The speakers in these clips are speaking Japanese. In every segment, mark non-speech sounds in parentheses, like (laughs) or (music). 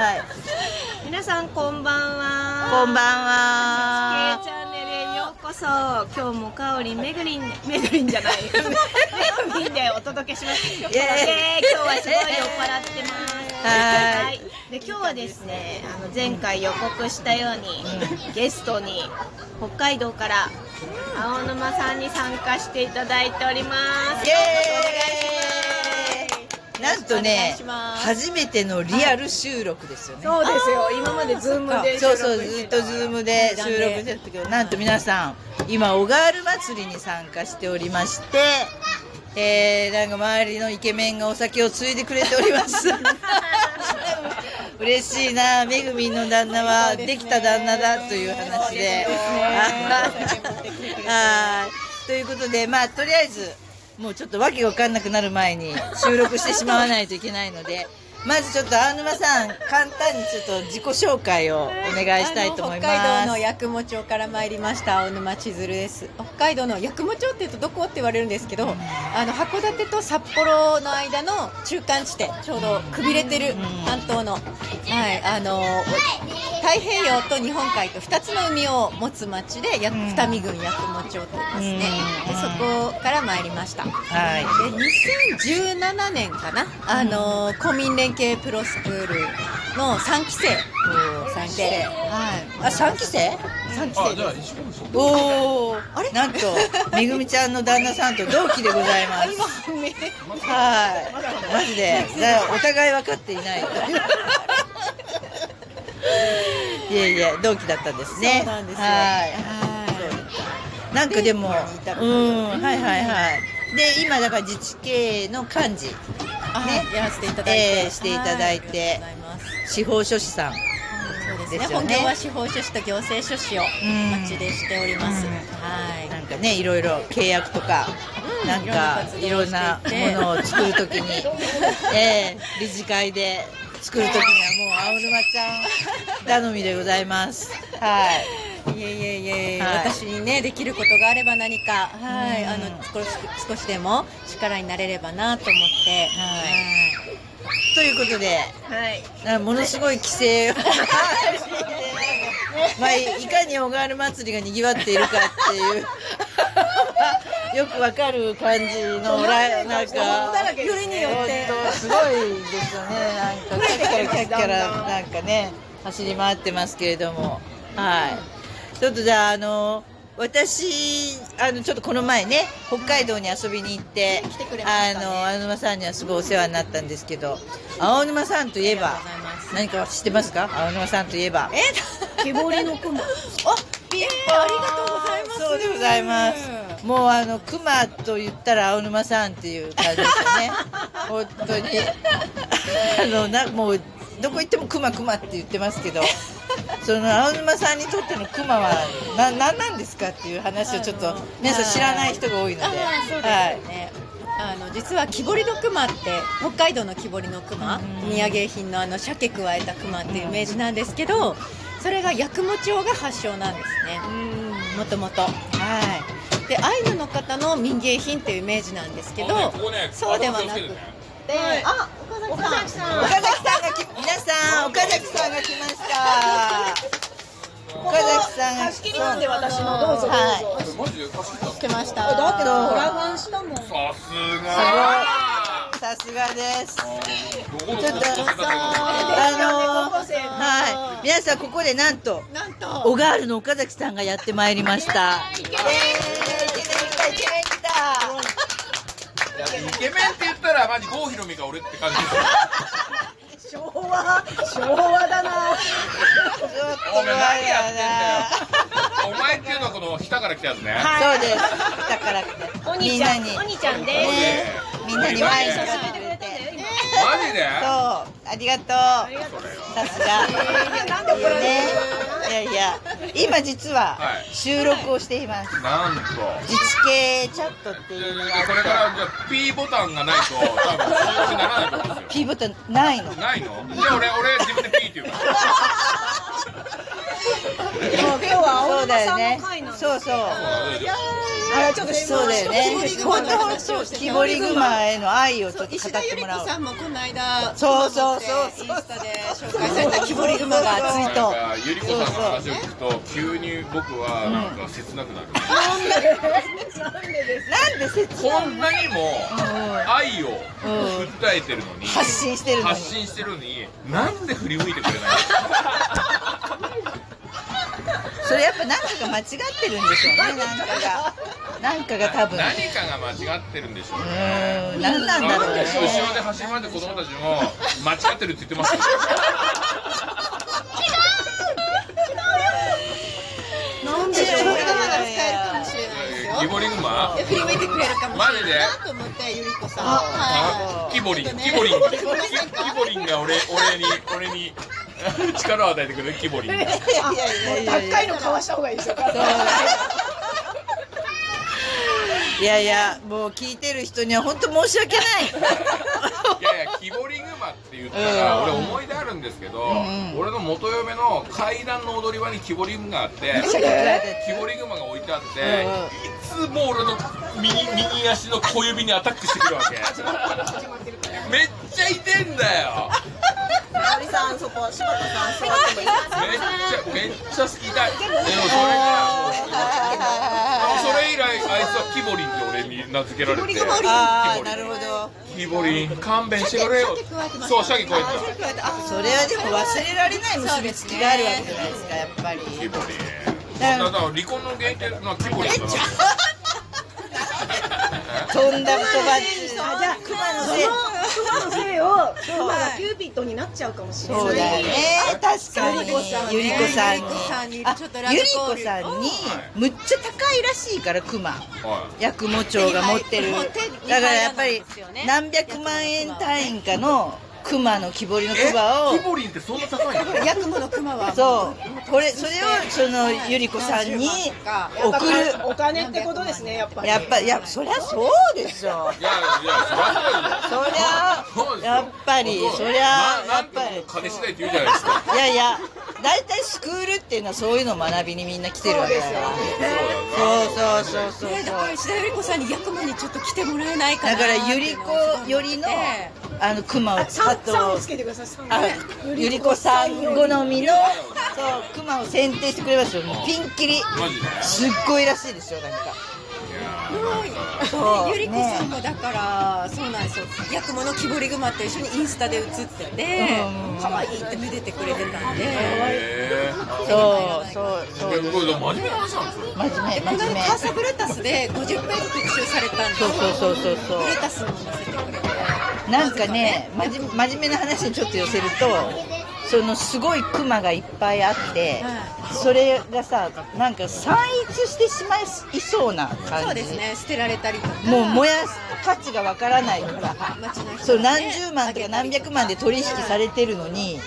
はい。皆さんこんばんは。こんばんケは。イチャンネルへようこそ。今日もかおりんめぐりんめぐりんじゃない。めぐりんでお届けします。今日はすごい酔っ払ってます。はい。で今日はですねあの前回予告したように、ゲストに北海道から青沼さんに参加していただいております。イエーイなんとね初めてのリアル収録ですよね、そうですよ。今までズームでそうそうずっとズームで収録してたけどなんと皆さん今小川る祭りに参加しておりましてえー、なんか周りのイケメンがお酒をついでくれております。嬉しいな。めぐみんの旦那はできた旦那だという話で。(laughs) はい。ということでまあとりあえずもうちょっとわけが分かんなくなる前に収録してしまわないといけないのでまずちょっと青沼さん簡単にちょっと自己紹介をお願いしたいと思います。北海道の八雲町から参りました青沼千鶴です。北海道の八雲町っていうとどこって言われるんですけど、あの函館と札幌の間の中間地点ちょうどくびれてる半島の、はいあの太平洋と日本海と2つの海を持つ町でやん。二見郡八雲町と言いますね、でそこから参りました。はい。で2017年かな、あの公民連携プロスクールの3期生3期生。はい。あ3期生？3期生です。おおなんとめぐみちゃんの旦那さんと同期でございます。はい。マジでだお互い分かっていない。(laughs) いえいえ同期だったんですね。そうなんですよ。はい。はい。なんかでもう方ん。はいはいはいで今だから自治系の幹事あねやらせていただいて、えーしていただいて。司法書士さん。ですね。本業は司法書士と行政書士をん。町でしております、うん。はい。なんかねいろいろ契約とか、うん。なんかいろんなものを作るときに、(laughs) ええ理事会で作るときにはもう青沼ちゃん頼みでございます。はい。いえいえいえはい。私にねできることがあれば何かはい、うん。あの少し少しでも力になれればなと思って。はい。ということで、はい。ものすごい規制を。まあ、いかに小川原祭りが賑わっているかっていう。(laughs) よくわかる感じのラなんかよりによって。すごいですよね。なんかキャッキャラキャッキャラなんかね走り回ってますけれども。はいちょっとじゃああの私あのちょっとこの前ね北海道に遊びに行って、来てくれましたね。あの青沼さんにはすごいお世話になったんですけど青沼さんといえば何か知ってますか？青沼さんといえば。え？木彫りの雲。(laughs) あえー、ありがとうございます。そうでございます。もうあの熊と言ったら青沼さんっていう感じですよね。(laughs) 本当に。あのなもうどこ行っても熊熊って言ってますけど。(laughs) その青沼さんにとっての熊はな何なんですかっていう話をちょっと皆さん知らない人が多いので、あーそうですよね、あの実は木彫りの熊って北海道の木彫りの熊、うん土産品のあの鮭加えた熊っていうイメージなんですけどそれが八雲町が発祥なんですね。もともとはい。でアイヌの方の民芸品っていうイメージなんですけど、そうではなくて、あ岡崎さん。岡崎さんがき皆さん岡崎さん。が来ました。岡崎さんが貸し切りなんで私のどうぞ。どうぞはい。来ましただってそう。ドラゴンしたもん。さすが。さすが。です。ちょっとあのー、はい、皆さんここでなんとなんと。小ガールの岡崎さんがやってまいりました。イエーイイケメン来たイケメン来た。いやイケメンって言ったらマジ郷ひろみか俺って感じですよ昭和昭和だなお前何やってんだだよお前っていうのはこの下から来たやつねそうです。だからお兄みんなにちゃんお兄ちゃんですねみんなに前に前に出してくれ進めてくれたんだて。よ今マジで？そうありがとう。さすが。なんで怒られるね。いやいや今実ははい。収録をしています。なんと。自治系チャットっていうのがあって。それからじゃあ P ボタンがないと多分収録にならないと思うんですよ。(laughs) P ボタンないの？ないの？じゃあ俺俺自分で P って言うから (laughs) もう今日はそう青だよね沼さんの回なん。そうそう。あれちょっとそうだよね。本当本当木彫り熊への愛をちょっと語石田ゆり子ってもらおう。さんもこの間そうそうそう。インスタで紹介された木彫り馬が熱いと。なんかゆり子さんの話を聞くと急に僕はなんか切なくなる、なんで切こんなにも愛を訴えてるの？に発信してるのに。発信してるのになんで振り向いてくれないそれやっぱ何かが間違ってるんでしょうねなんかが。なんかが多分。何かが間違ってるんでしょううね。ーん。何なんだろうね。後ろで走り回って子供たちも間違ってるって言ってますよ。なんで木彫り馬が使えるかもしれないですよギボリグマ振り向いてくれるかもしれマジで？ないなと思ってゆり子さん。あはキボリン。ちょっとね。キボリン。キキボリンさんかボリンが俺俺に俺に (laughs) 力を与えてくれるキボリンいやいやいやいや高いの買わした方がいいですよいやいやもう聞いてる人には本当申し訳ないいやいや木彫り熊って言ったらうん。俺思い出あるんですけど、ん俺の元嫁の階段の踊り場に木彫り熊があって木彫り熊が置いてあって、いつも俺の右右足の小指にアタックしてくるわけ。(laughs) めっちゃ痛いんだよ。森さんそこ柴田さん座ってもいいめっちゃめっちゃ痛い。でもそれがは木彫りって俺に名付けられて。木彫りああなるほど。木彫り勘弁してくれよ。そう鮭咥えてたあそれはでも忘れられない結びつきがあるわけじゃないですかやっぱり。木彫りだから。離婚の原因の木彫りだなとんだとばっちりあじゃあ熊のせい。熊のせい。を熊がキューピッドになっちゃうかもしれない。そうだよね。確かに。ゆり子さんに。ゆり子さんにむっちゃ高いらしいから熊。は八雲町が持ってる。だからやっぱり何百万円単位かの熊の木彫りのい熊を。え木彫りってそんな高いの？ヤクモのクマは。そう。これそれをそのゆり子さんに送る。お金ってことですねやっぱり。やっぱいやそりゃそうでしょ。いやいやそりゃそりゃやっぱりそりゃななんてもう金次第って言うじゃないですか。いやいや大体スクールっていうのはそういうのを学びにみんな来てるわけだから。そうそうそうそうねだから石田ゆり子さんにヤクモにちょっっと来てもらえないかなだからゆり子よりのあの熊をさとんさんをつけてくださいゆり子さん好みのそう熊を選定してくれますよ。ピンキリ。すっごいらしいですよなんか。そう。ゆり子さんもだから、そうなんですよ。ヤクモの木彫り熊と一緒にインスタで写っててうん。可愛いってめでてくれてたんで。へそう。そうそう。真面目な話なんですよ真面目この真面目。カーサブレタスで50ページ特集されたんですそうそうそうそうそう。ブレタスにも載せてくれてなんかね真面真面目な話にちょっと寄せるとそのすごいクマがいっぱいあってそれがさなんか散逸してしまいそうな感じ。そうですね捨てられたりとか。もう燃やす価値がわからないから。そう何十万とか何百万で取引されてるのに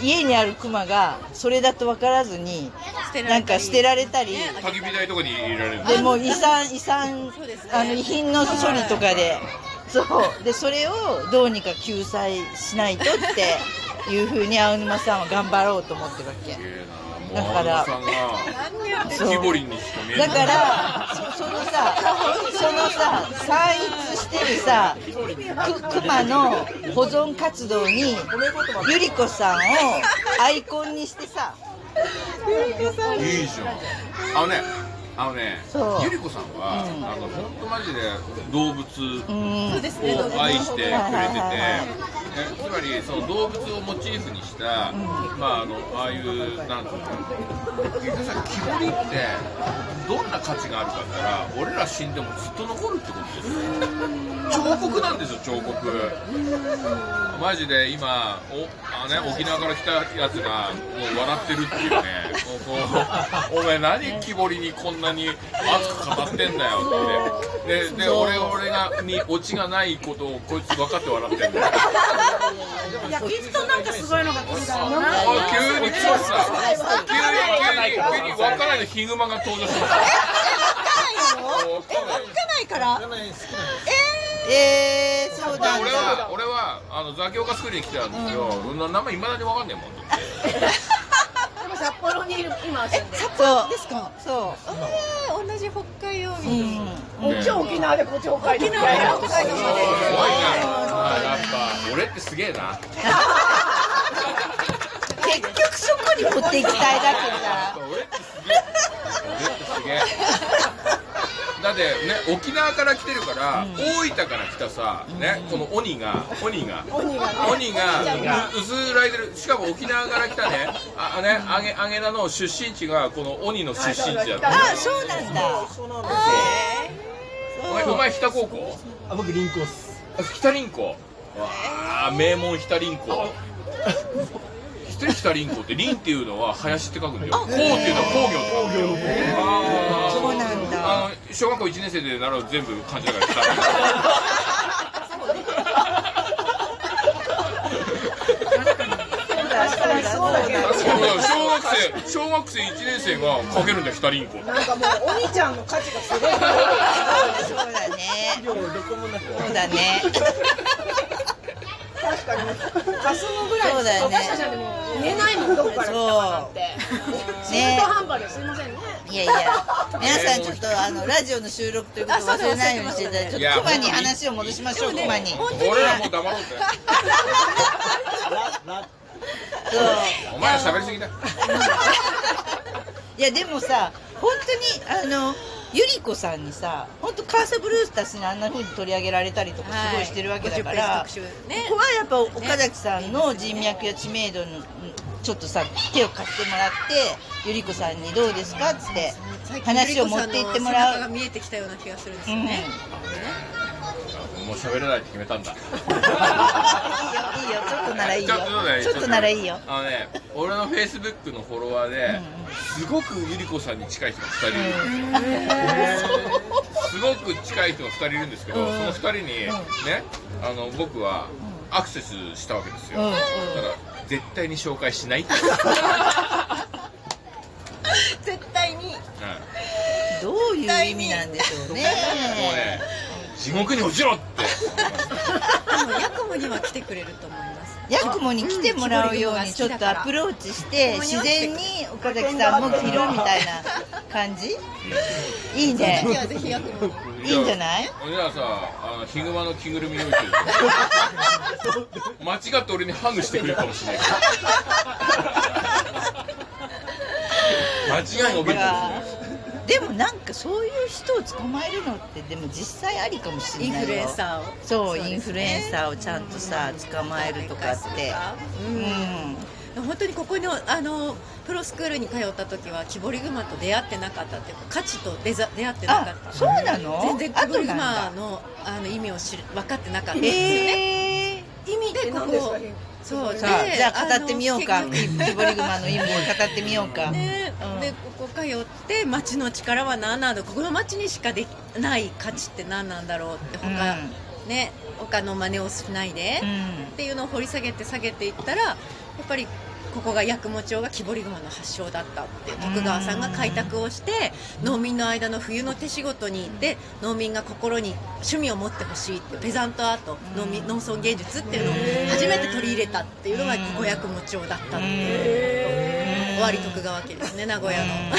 家にあるクマがそれだと分からずに捨てられたり。なんか捨てられたり。ね焚き火台とかに入れられる。でもう遺産遺産あの遺品の処理とかでそう。でそれをどうにか救済しないとっていうふうに青沼さんは頑張ろうと思ってるわけ。だかららさんがそう木彫りにしか見えない。だからそそのさそのさ散逸してるさく熊の保存活動にゆり子さんをアイコンにしてさ。いいじゃん。あのねあのねゆり子さんは、うん。あの本当マジで動物を愛してくれてて、つまりその動物をモチーフにした、まああのああいうなんていうの結局さ木彫りってどんな価値があるかって言ったら俺ら死んでもずっと残るってことですよ彫刻なんですよ彫刻。マジで今おあの、ね、沖縄から来たやつがもう笑ってるっていうね。もうこうお前何木彫りにこんなに熱く語ってんだよって。でで俺俺がにオチがないことをこいつ分かって笑ってんだよ。いやきっとなんかすごいのが来るだろうな。あ急に来ました急に急に急に分からない。のヒグマが登場しました。分かんないかないから。えー、そうなん俺だは俺はあのザキオカスクールに来てたんですよ、な名前いまだに分かんねえもんでも (laughs) 札幌にいる今住んでるそうですか？そえー同じ北海道う、う民ん、こっちは沖縄でこっちは北海道沖縄で北海道いなあやっぱ俺ってすげえな結局こに持っていきたいだけじゃん俺ってすげえ。俺ってすげえだってね沖縄から来てるから、大分から来たさ、ね、この鬼が鬼が鬼がね。鬼がう薄らいでる。しかも沖縄から来たね。ああねあげあげなの出身地がこの鬼の出身地だった。あそうなんだ。そうなんですお前お前日田高校？あ僕リンコっす。あ日田林校わあ名門日田林校知ってる日田林校って林っていうのは林って書くんだよ。工っていうのは工業って書くんだよあの小学校1年生で習う全部漢字だから。そうだけど。そうだよ小学生小学生1年生が書けるんだよ日田林校なんかもうお兄ちゃんの価値がすごいそうだね。そうだね。確かに。かすむぐらいそうだよね。私たちはでも見えないもんどこから来たかなって中途半端で。すいませんねいやいや。(laughs) 皆さんちょっとあのラジオの収録ということを忘れないようにしていただいてちょっとクマに話を戻しましょう。クマにそう俺らもう黙ろうぜお前ら喋りすぎだ。いやでもさ本当にあのゆり子さんにさ本当カーサブルースたちにあんな風に取り上げられたりとかすごいしてるわけだから、50ページ特集ね。ここはやっぱ岡崎さんの人脈や知名度にちょっとさ手を貸してもらってゆり子さんにどうですか？っつって話を持っていってもらう。が見えてきたような気がするんですよね、ねもう喋れないって決めたんだ。いいよいいよちょっとならいいよ。ちょっとねちょっとならいいよ。あのね俺のフェイスブックのフォロワーで、すごくゆり子さんに近い人が2人いる、すごく近い人が2人いるんですけど、その2人に、ねあの僕はアクセスしたわけですよ、うん。うん。だから絶対に紹介しない。(laughs) 絶対に。うん。どういう意味なんでしょうねもうね地獄に落ちろって。でもヤクモには来てくれると思いますヤクモに来てもらうようにちょっとアプローチして自然に岡崎さんも着るみたいな感じ？いいね。いいんじゃない？じゃあさあのヒグマの着ぐるみを置いてる。(laughs) 間違って俺にハグしてくれるかもしれない間違いのでもなんかそういう人を捕まえるのってでも実際ありかもしれないよ。インフルエンサーを。そうですね。インフルエンサーをちゃんとさ捕まえるとかって。うん。本当にここのあのプロスクールに通った時は木彫り熊と出会ってなかったっていうか価値と出ざ出会ってなかあった。そうなの？全然木彫り熊のあの意味を知る分かってなかった。んですよね、え意味でここ何ですかそうじゃあ語ってみようか。木結彫り熊の意味を語ってみようか、ねうん。でここ通って町の力は何なんだここの町にしかできない価値って何なんだろうって他、ね他の真似をしないで、うん。っていうのを掘り下げて下げていったらやっぱりここが八雲町が木彫り熊の発祥だったって徳川さんが開拓をして農民の間の冬の手仕事にで農民が心に趣味を持ってほしいっていうペザントアート農民農村芸術っていうのを初めて取り入れたっていうのがここ八雲町だったっていう終わり徳川家ですね名古屋の。(laughs)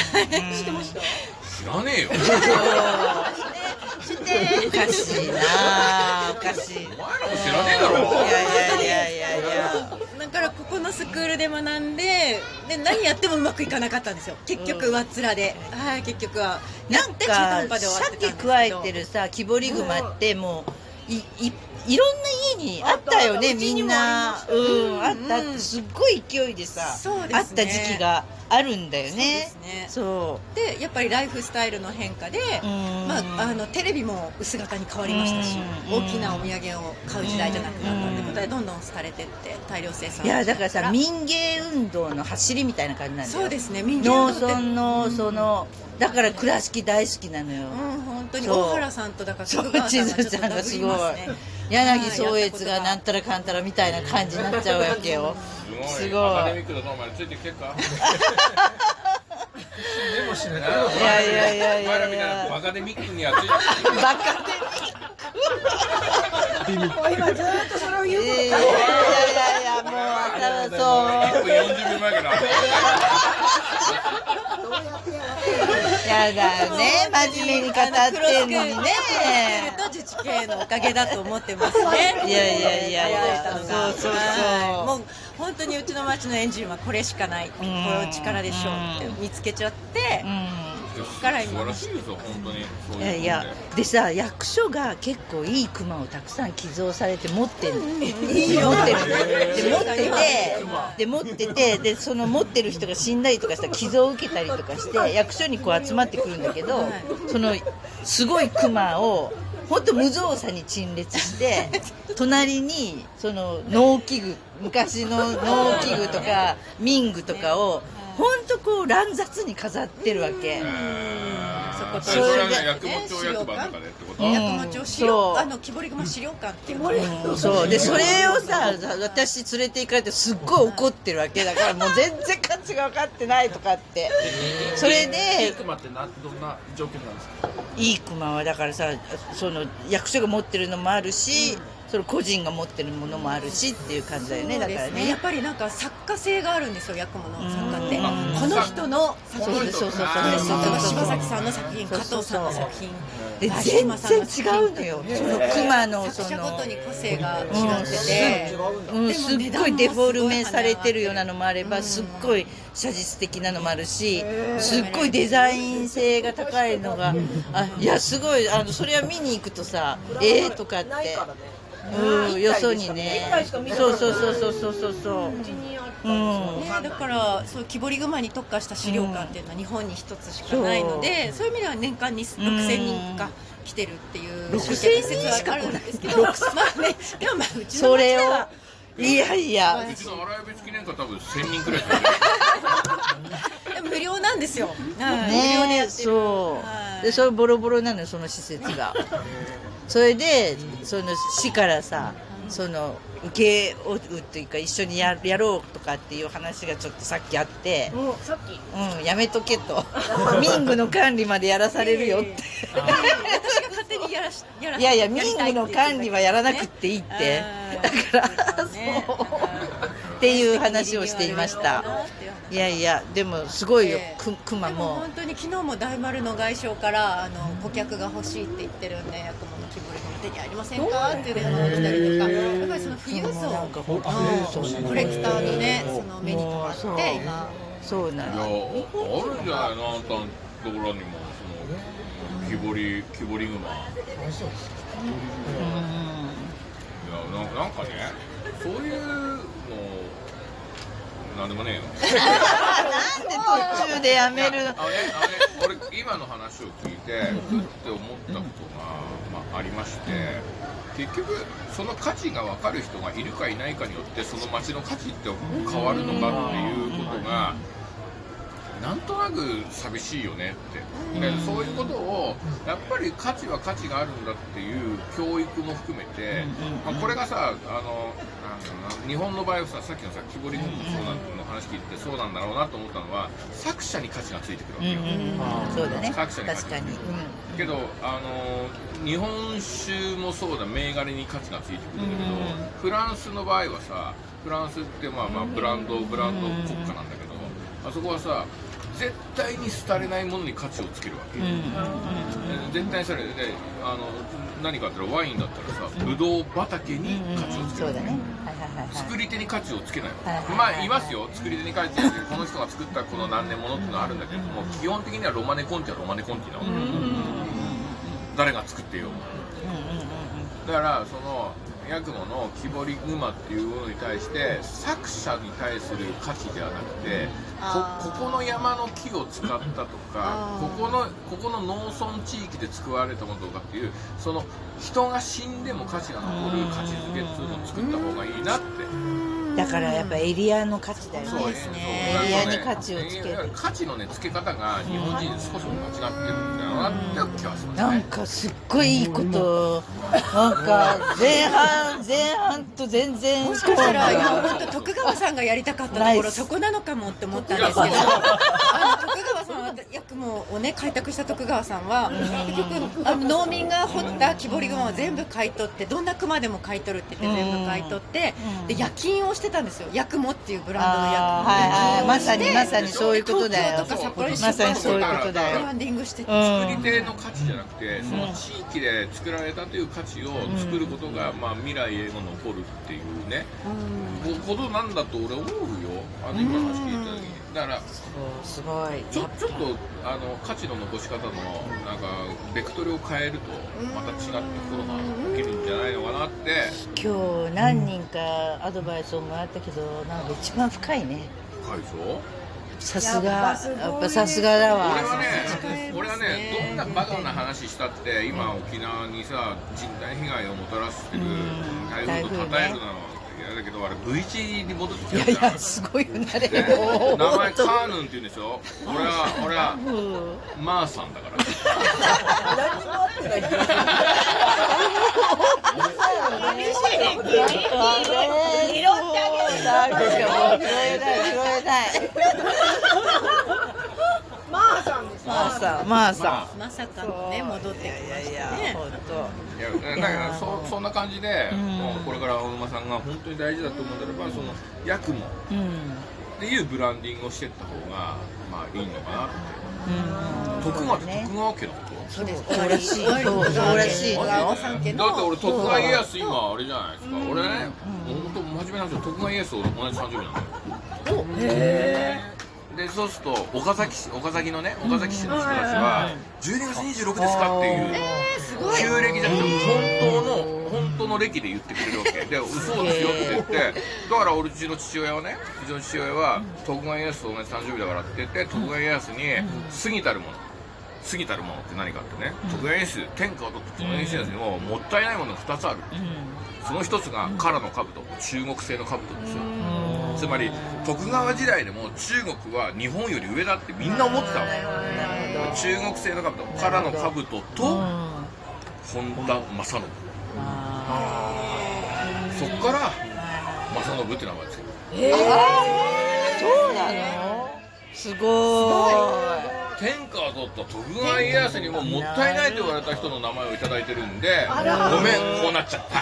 知ってました？知らねえよ。おかしいなおかしいいお前らも知らねえだろ。やいやいやいやいや。だからここのスクールで学んでで何やってもうまくいかなかったんですよ。結局上っ面で、はい結局は。やなんか端で終わってたんですけど。鮭加えてるさ木彫り熊ってもういいいろんな家にあったよねみんな。うんあった。すっごい勢いでさあった時期があるんだよね。そうでやっぱりライフスタイルの変化で、うん。まあ、あのテレビも薄型に変わりましたしうん。大きなお土産を買う時代じゃなくなったってことうん。でどんどん廃れてって大量生産ういやだからさみ民芸運動の走りみたいな感じなんだよ。そうですね民芸農村のそのだから倉敷大好きなのよ。うん本当に大原さんとだから徳川さんがちょっとダブりすごいますね柳宗悦がなんたらかんたらみたいな感じになっちゃうわけよ。すごい。いアカデミックだぞお前ついてきてっか？(laughs) でもしない。いやいやいやいやいやバカデミックにはついてきてバカで今ずーっとそれを言ういやいやいやいやもう。1分そう。40秒前からやだよね。真面目に語ってんのにねと自治系のおかげだと思ってますね。いやいやいやいやそうそうそうはいもう本当にうちの町のエンジンはこれしかないこの力でしょうって見つけちゃってうそこから素晴今らしいですよ本当にそういうんいやいやでさ役所が結構いい熊をたくさん寄贈されて持ってる持ってるで持っててで持っててでその持ってる人が死んだりとかしたら寄贈を受けたりとかして役所にこう集まってくるんだけどそのすごい熊を本当無造作に陳列して (laughs) 隣にその農機具昔の農機具とか民具とかを本当こう乱雑に飾ってるわけ。そことそれで薬物町役場とかでってこと、うん八雲町資料あの木彫り熊資料館ってそうでそれをさ私連れて行かれてすっごい怒ってるわけだからもう全然価値が分かってないとかってそれでクマってなどんな条件なんですかいい熊はだからさその役所が持ってるのもあるし、その個人が持ってるものもあるしっていう感じだよね。だからね。やっぱりなんか作家性があるんですよ八雲の作家って。うん。この人の作品。そうそうそう柴崎さんの作品加藤さんの作品。で大全然違うのよ。その熊のそ作者ごのとに個性が違ってて。うん、すっごいデフォルメされてるようなのもあれば、すっごい写実的なのもあるし、すっごいデザイン性が高いのが、あいやすごい。あのそれは見に行くとさええー、とかって、うん、よそにね。そうそうそうそうそうそうそうう。んね、だからそう木彫り熊に特化した資料館っていうのは日本に一つしかないので、そう。いう意味では年間に6000人が来てるっていう6000説はあるんですけど、まあね、でもまあうちのそれを町ではいやいや。うちの荒谷別記念館多分1000人くらいでも無料なんですよ。はい無料でやねってる。そう。はい。でそれボロボロなのよその施設がそれでその市からさその受け負うっていうか一緒にややろうとかっていう話がちょっとさっきあってさっき？うんやめとけと。民具の管理までやらされるよって。勝手にやらしやらいやいやり民具の管理はやらなくっていいって。だだからそう。っていう話をしていました。いやいやでもすごいよ。ええく熊でもも本当に昨日も大丸の外商からあの顧客が欲しいって言ってるんでヤクモの木彫りが手にありませんか？って？いう電話が来たりとかやっぱりその富裕層コレクターのねその目に留まって今。そうないやのあるんじゃないのあんたのところにもその木彫り木彫り熊ななんかねそういうのなんでもねえよ。途中でやめるあれあれ俺今の話を聞いてふって思ったことが、まあ、ありまして結局その価値が分かる人がいるかいないかによってその街の価値って変わるのかっていうことがなんとなく寂しいよねって。でそういうことをやっぱり価値は価値があるんだっていう教育も含めて、まあ、これがさあの日本の場合はささっきのさ木彫り君もそうなんの話聞いてそうなんだろうなと思ったのは作者に価値がついてくるわうんけよ。うん。そうだね。作者に確かに、けどあの日本酒もそうだ銘柄に価値がついてくるんだけど、うんフランスの場合はさフランスってまあまあブランドブランド国家なんだけど、あそこはさ絶対に廃れないものに価値をつけるわけ、うん。うんうん絶対にそれであの何かあったらワインだったらさブドウ畑にうん価値をつけるわけ、そうだね。はいはいはいはい。作り手に価値をつけない、はいはいはいまあいますよ。作り手に価値をつけてこの人が作ったこの何年ものっていうのはあるんだけれども基本的にはロマネコンティはロマネコンティなわけ、誰が作ってようも。だからそのヤクモの木彫り熊っていうものに対して作者に対する価値ではなくてこここの山の木を使ったとかここのここの農村地域で作られたものとかっていうその人が死んでも価値が残る価値づけっていうのを作った方がいいなってだからやっぱエリアの価値だよね。そうですね。エリアに価値をつける。価値のね付け方が日本人少し間違ってるんだよなって気はしますねなんかすっごいいいこと。なんか前半前半と全然もしかしたらいや本当徳川さんがやりたかったところそこなのかもって思ったんですけど。あの徳川さんは役もをね開拓した徳川さんは結局あの農民が掘った木彫り熊を全部買い取ってどんな熊でも買い取るって言って全部買い取ってで夜勤をしてたんですよ。ヤクモっていうブランドのヤクモ。はいはい。まさにまさにそういうことだよ。まさにそういうことだよ。ブランディングしてて、うん。作り手の価値じゃなくて、その地域で作られたという価値を作ることが、まあ、未来へも残るっていうね、こことなんだと俺思うよ。あの今の話聞いた時にだから。そうすごい。ちょちょっとあの価値の残し方のなんかベクトルを変えるとまた違ったことが起きるんじゃないのかなって。今日何人かアドバイスをもらったけどなんか一番深いね。深いでしょさすが。やっぱさすがだわ。俺はね、俺はね、どんなバカな話したって、今、沖縄にさ、人体被害をもたらしてるうん。台風と台風ね叩えるなの嫌だけど、あれ、V 字に戻っていきたじゃんやいや。すごいよねあれ。名前カーヌンって言うんでしょ俺は、俺は、うん。マーさんだから。厳しい。(laughs) ね拾ってあげる。なんかもう拾えない拾えない (laughs) マーさんです。まあさまあ。さまさかのね戻ってきまいやいしたね。や本当。いやだからそそんな感じで、うん。もうこれから大沼さんが本当に大事だと思うんだればそのヤクモっうん。ていうブランディングをしていった方がまあいいのかなって。うん。徳川ってね徳川家のこと？そうです。そうらしい。そうそうらしい。だって俺徳川家康今あれじゃないですか。俺ねもう本当真面目なんですよ徳川家康と同じ誕生日なんだよでそうすると岡崎市岡崎のね岡崎市の人たちは12月26ですかっていう旧暦じゃなくて本当の本当の暦で言ってくれるわけ。で嘘ですよって言ってだから俺うちの父親はねうちの父親は徳川家康と同じ誕生日だからって言って徳川家康に過ぎたるもの。過ぎたるものって何かってね。徳川家康天下を取った徳川家康にももったいないものが2つある。その一つが唐の兜中国製の兜ですよつまり徳川時代でも中国は日本より上だってみんな思ってたわけ。中国製の兜唐の兜と本田正信。そっから正信って名前ですけどそうなの？すごい。天下を取った徳川家康にももったいないと言われた人の名前をいただいてるんでごめんこうなっちゃった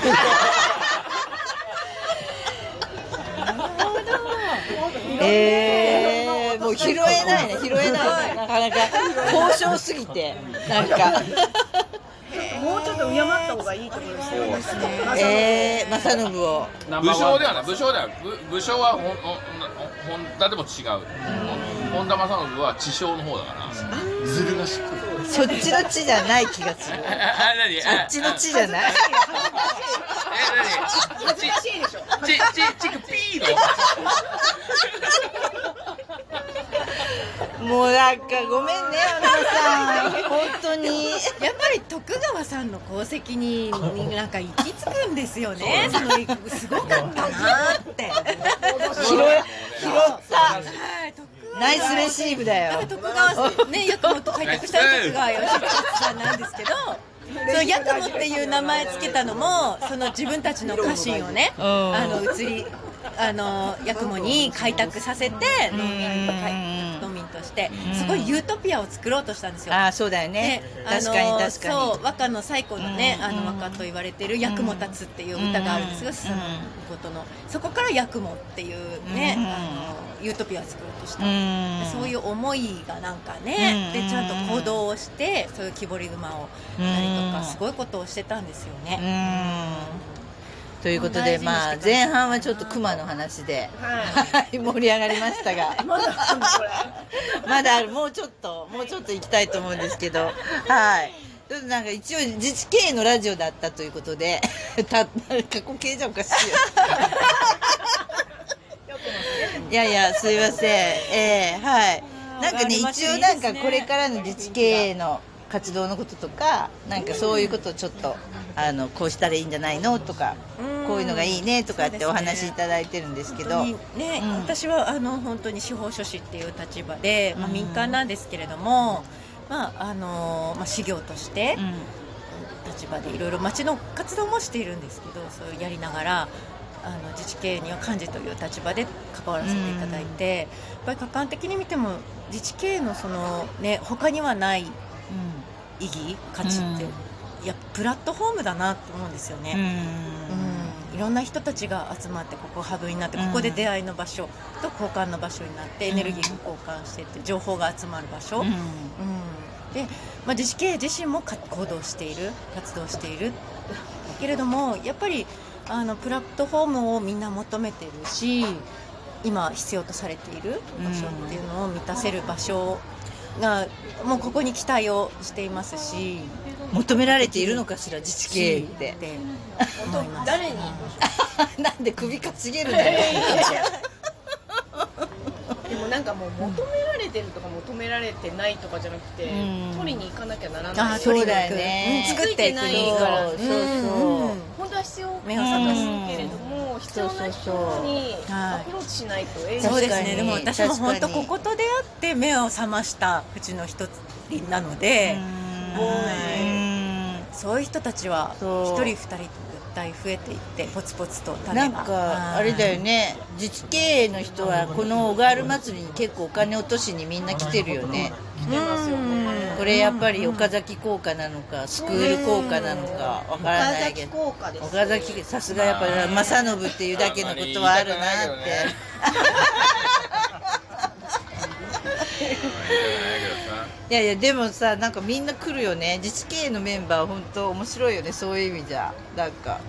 えー、もう拾えないね拾えないねなかなか。交渉すぎてなんか。もうちょっと敬った方がいいところですよ。えー、正信を。武将ではない武将では武武将はほんほん本田でも違う本田正信は知将の方だからずる賢いそっちの地じゃない気がする。え (laughs) あ何？そっちの地じゃない。え何？恥ずかしいでしょ。ちちちくピーの。(laughs) もうなんかごめんねアナさん。本当に。やっぱり徳川さんの功績になんか行き着くんですよね。そのすごかったなって。(laughs) 拾え拾った。はナイスレシーブだよ。徳川さんね、ヤクモと開拓した徳川義時さんなんですけど。そのヤクモっていう名前つけたのもその自分たちの家臣をね、うん。あの移りあのヤクモに開拓させて農民とうん農民としてすごいユートピアを作ろうとしたんですよ。ああそうだよね。確かに確かに。そう和歌の最古のね、うんあの和歌と言われてる「八雲立つ」っていう歌があるんですが、うんそのことの。そこから「八雲」っていうね、うん。あのユートピアを作ろうとした、うん。そういう思いがなんかね、うん。でちゃんと行動をしてそういう木彫り熊をやりとうん。かすごいことをしてたんですようね。ん。ということでまあ前半はちょっと熊の話で、はい、(laughs) 盛り上がりましたが。(laughs) まだ (laughs) まだある。もうちょっともうちょっと行きたいと思うんですけど。はい。ちょっとなんか一応自治経営のラジオだったということでた過去形じゃおかしいよいやいやすいません。ええはい。なんかね一応なんかこれからの自治経営の活動のこととかなんかそういうことをちょっとあのこうしたらいいんじゃないのとかうん。こういうのがいいねとかってお話いただいてるんですけど。ね、うん。私はあの本当に司法書士っていう立場で、まあ、うん。民間なんですけれども、まああのまあ、事業としてうん。立場でいろいろ町の活動もしているんですけどそうやりながらあの自治経営には幹事という立場で関わらせていただいて、やっぱり客観的に見ても自治経営のその、ね、他にはない意義価値って、うん。いやプラットフォームだなと思うんですよね。うん。うん。いろんな人たちが集まってここハブになってここで出会いの場所と交換の場所になってエネルギーが交換してって情報が集まる場所、うん。うん。で、まあ、自治経営自身もか行動している活動している。けれどもやっぱりあのプラットフォームをみんな求めてるし今必要とされている場所っていうのを満たせる場所がもうここに期待をしていますし求められているのかしら自治経営って。って思います誰に (laughs) なんで首かしげるんだよ (laughs) なんかもう求められてるとか求められてないとかじゃなくて、うん。取りに行かなきゃならあない。そうだよね。うん作っていく作ってないから。そうそうそう本当は必要目を覚ますけれども必要な人にはいアプローチしないと営業そうですね。でも私も本当ここと出会って目を覚ましたうちの一つなので、うん。そういう人たちは一人二人と絶対増えていってポツポツと種なんかあれだよね自治経営の人はこの小川祭りに結構お金落としにみんな来てるよね来てますよねこれやっぱり岡崎効果なのかスクール効果なのかわからないけど崎効果です岡崎さすがやっぱり正信っていうだけのことはあるなってい。やいやでもさなんかみんな来るよね。自治経営のメンバー本当面白いよね。そういう意味じゃ。なんか。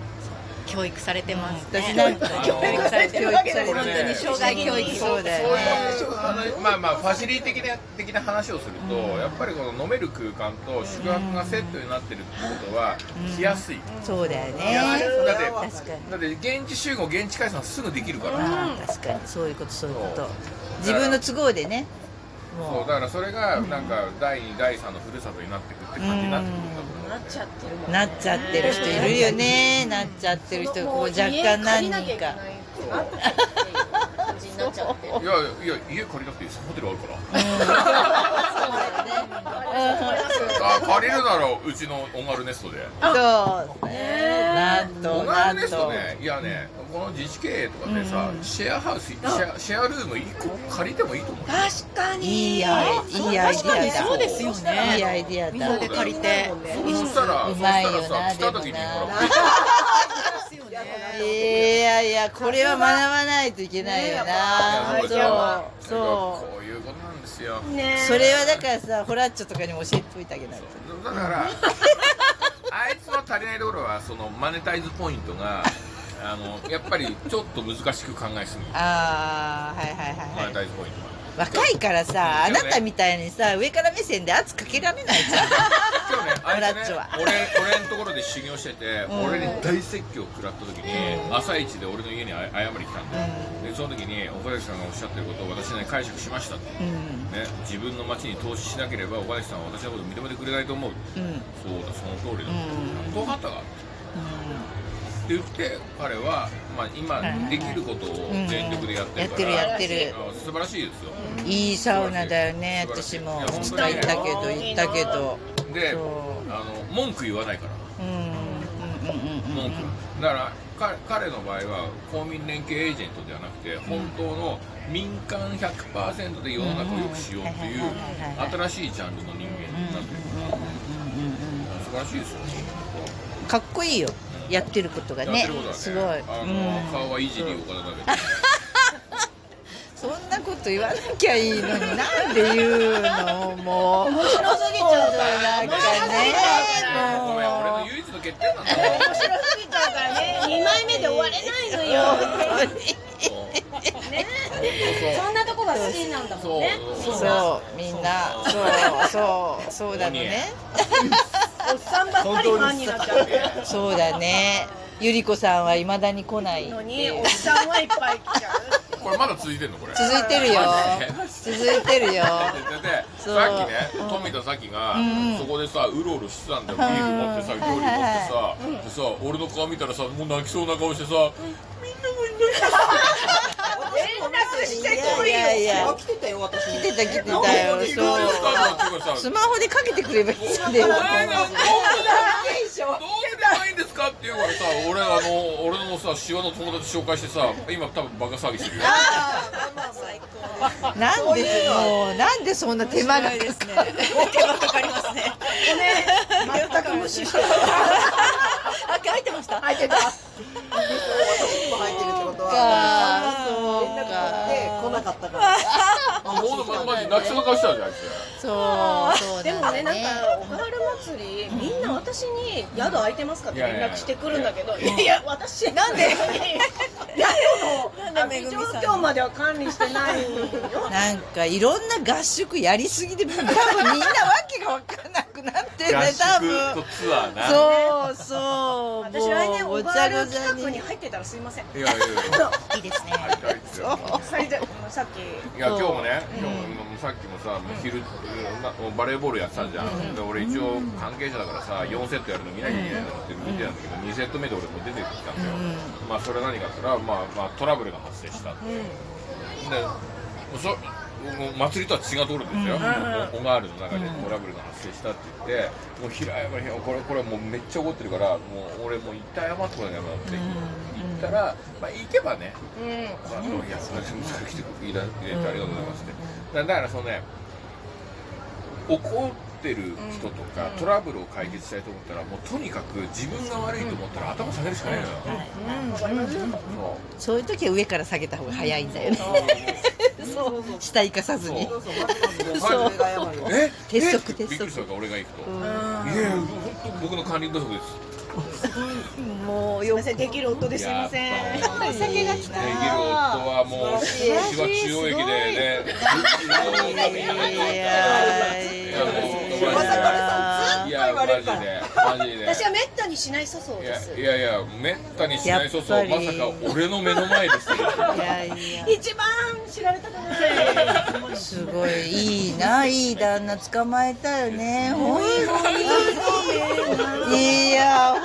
教育されてます、私なんか教育されてるわけで教育本当に障害教育そうだよね。そういう話まあまあファシリティ的な的な話をすると、やっぱりこの飲める空間と宿泊がセットになってるってことは来やすい、そうだよ来やすい。ねだって確かに。だって現地集合現地解散すぐできるから、ああ確かに。そういうことそういうこと。そう。自分の都合でね。もそうだからそれがなんか第2第3のふるさとになってくって感じになってくるんだと思うんだよね。なっちゃってるもんうなっちゃってる人いるよね。なっちゃってる人がこう若干何人か。感じになっちゃってるいやいや家借りなくていいです。ホテルあるからあ借りるならうちのオガルネストで。そうね。なんとオガルネストと。ねいやねこの自治経営とかでさ、シェアハウスシェアシェアルーム1個借りてもいいと思う。確かに。いいアイいいア確かにィアだそうですよね。いいアイディアだ。みんなで借りて。そうしたらうまいよなそしたらさ来た時にほら (laughs) いやいやこれは学ばないといけないよな、そうそこういうことなんですよそれはだからさホラッチョとかにも教えておいてあげないと。だから (laughs) あいつの足りないところはそのマネタイズポイントがあのやっぱりちょっと難しく考えすぎる。ああはいはいマはいはい。ネタイズポイントが若いからさあなたみたいにさ上から目線で圧かけられないじゃん。今日ね。あいつねブラッチョは。俺俺のところで修行してて、俺に大説教を食らった時に、朝一で俺の家にあ謝りに来たんだよ、でその時に岡崎さんがおっしゃってることを私ね解釈しましたって、うん。ね、自分の町に投資しなければ岡崎さんは私のことを認めてくれないと思う、うん。そうだその通りだ、うん。分かったかって言って彼は、まあ、今できることを全力でやってるから、やってるやってる。あ素晴らしいですよ。いいサウナだよね私もいや本2当に日行ったけど行ったけど。であの文句言わないから。文句だからか彼の場合は公民連携エージェントではなくて本当の民間100%で世の中を良くしようという新しいジャンルの人間になってる。素晴らしいですよ。かっこいいよやってることがねね。すごい、あの、うん。顔はいじり岡田だけどそんなこと言わなきゃいいのになんで言うのもう。面白すぎちゃうなんかね。ごめん俺のもう唯一の欠点なんだ。よ面白すぎちゃうからね2枚目で終われないのよ。ね。そんなとこが好きなんだもそうんね。そう。そう。みんな。そう。そう。そうだのねおっさんばっかりファンになっちゃって。そうだね。ゆり子さんはいまだに来ないのにおっさんはいっぱい来ちゃう。これまだ続いてんのこれ。続いてるよ。(laughs) 続いてるよ。さっきね富田咲がん。そこでさうろうろしてたんだよ。ビール持ってさ料理持ってさ。でさ俺の顔見たらさもう泣きそうな顔してさ (laughs) 連絡してこいいよやいや。来てたよ私。来てた来てたよ。そう。スマホでかけてくればいいん。だよお前がどうすればいいんですか？って言うからさ俺あの俺のさシワの友達紹介してさ今多分バカ騒ぎしてるよ。なんでもうなんでそんな手間がかかる？手間かかりますね。全く無視して。あ書いてました。入ってた。私にも入ってるってことか。は連絡が来て来なかかったからあもうマジ泣きそうな顔したじゃんあいつそうそうで。もねなんねかおはる祭りみんな私に宿空いてますかって連絡してくるんだけどいやいや私なんで。宿の状況まで。は管理してないよなんかいろんな合宿やりすぎて多分みんなわけが分かんなくなってね多宿分とツアーなそうそう私来年おばある企画にに入ってたらすいませんいやいいで。すね入った入ったよ最初さっきいや今日もね、今日もさっきもさ、昼なバレーボールやってたじゃん、で俺一応関係者だからさ4セットやるの見なきゃいけないのって見てたんだけど、2セット目で俺も出てきたんだよ、まあそれは何かって言ったら、トラブルが発生した、でもう。そ祭りとは違うところですよ、オガールの中でトラブルが発生したって言って、もう平山にこれこれもうめっちゃ怒ってるからもう俺もう一回謝ってこなきゃなって言ったら、まあ行けばねうん。あのいや、それ来てくれてありがとうございますって。だだからそのね、怒ってる人とか、トラブルを解決したいと思ったら、もうとにかく自分が悪いと思ったら頭下げるしかないのよ。そう。いう時は上から下げた方が早いんだよねそう。下生かさずに。そうそうえ？鉄則鉄則俺が行くと。いや僕の管理不足です。もうよすいませんできる夫ですいません。やっぱもう酒が来た。できる夫はもう、私は中央駅でね、いやいやまさかれさんずっと言われるから。いやマジで、マジで。私はめったにしない粗相いやです。いやいや、めったにしない粗相、まやっぱり。さか俺の目の前でする。いやい。や一番知られたくない。すごい。いいないい旦那捕まえたよね。ほいほいいやほん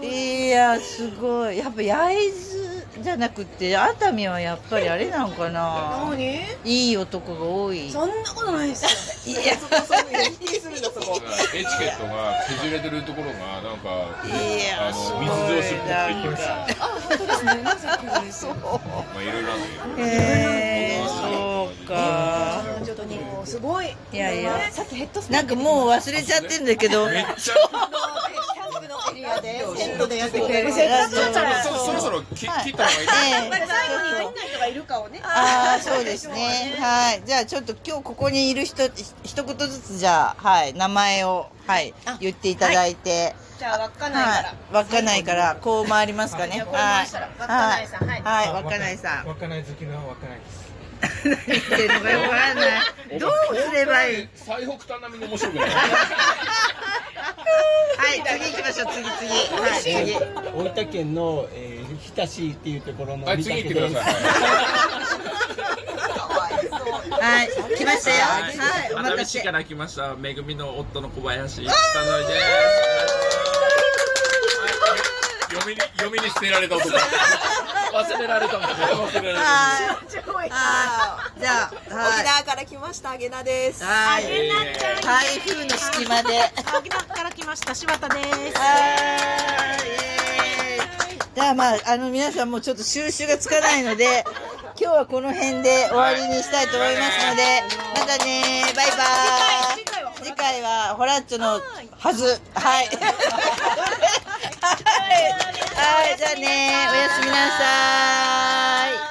といやすごい。やっぱ焼津じゃなくて熱海はやっぱりあれなのかな。何？いい男が多い。そんなことないですよ。(laughs) いや。否定するんだそこ。エチケットが削れてるところがなんかいやあの水上出国って言ってましたなんかまあいろいろあるへえそうか。ちょっとにもうすごい。いやいや。さっきヘッドスなんかもう忘れちゃってんだけど。めっちゃキャンプのエリアでセットでやってくれる。せっかくだからそそろそろ切った方がい。い。最後にどんな人がいるかをね。ああそうですね。はい。じゃあちょっと今日ここにいる人一言ずつじゃあはい名前をはい言っていただいて。じゃあ稚内はい。から稚内からこう回りますかね。はい。はい。稚内さん。稚内好きの稚内です。何言ってるのかよくわかんない。どうすればいい？最北端並みに面白くない？はい次行きましょう次次はい次。大分県の、えー、日田市っていうところのはい三次行ってくだ宅です。さいはい来ましたよ。はいお待たせから来ました。めぐみの夫の小林久典です。嫁に嫁に捨てられた男忘れられたもんね。忘れられた。はいはいじゃあ沖はい縄から来ましたあげなです。はい。えなちゃん。台風の隙間で。沖縄から来ました柴田です。はいイエーイ。じゃあまああの皆さんもちょっと収集がつかないので今日はこの辺で終わりにしたいと思いますのでまたねバイバイ。次回は次回はホラッチョのはず。はい。(laughs) はい。はい。じゃあね。おやすみなさい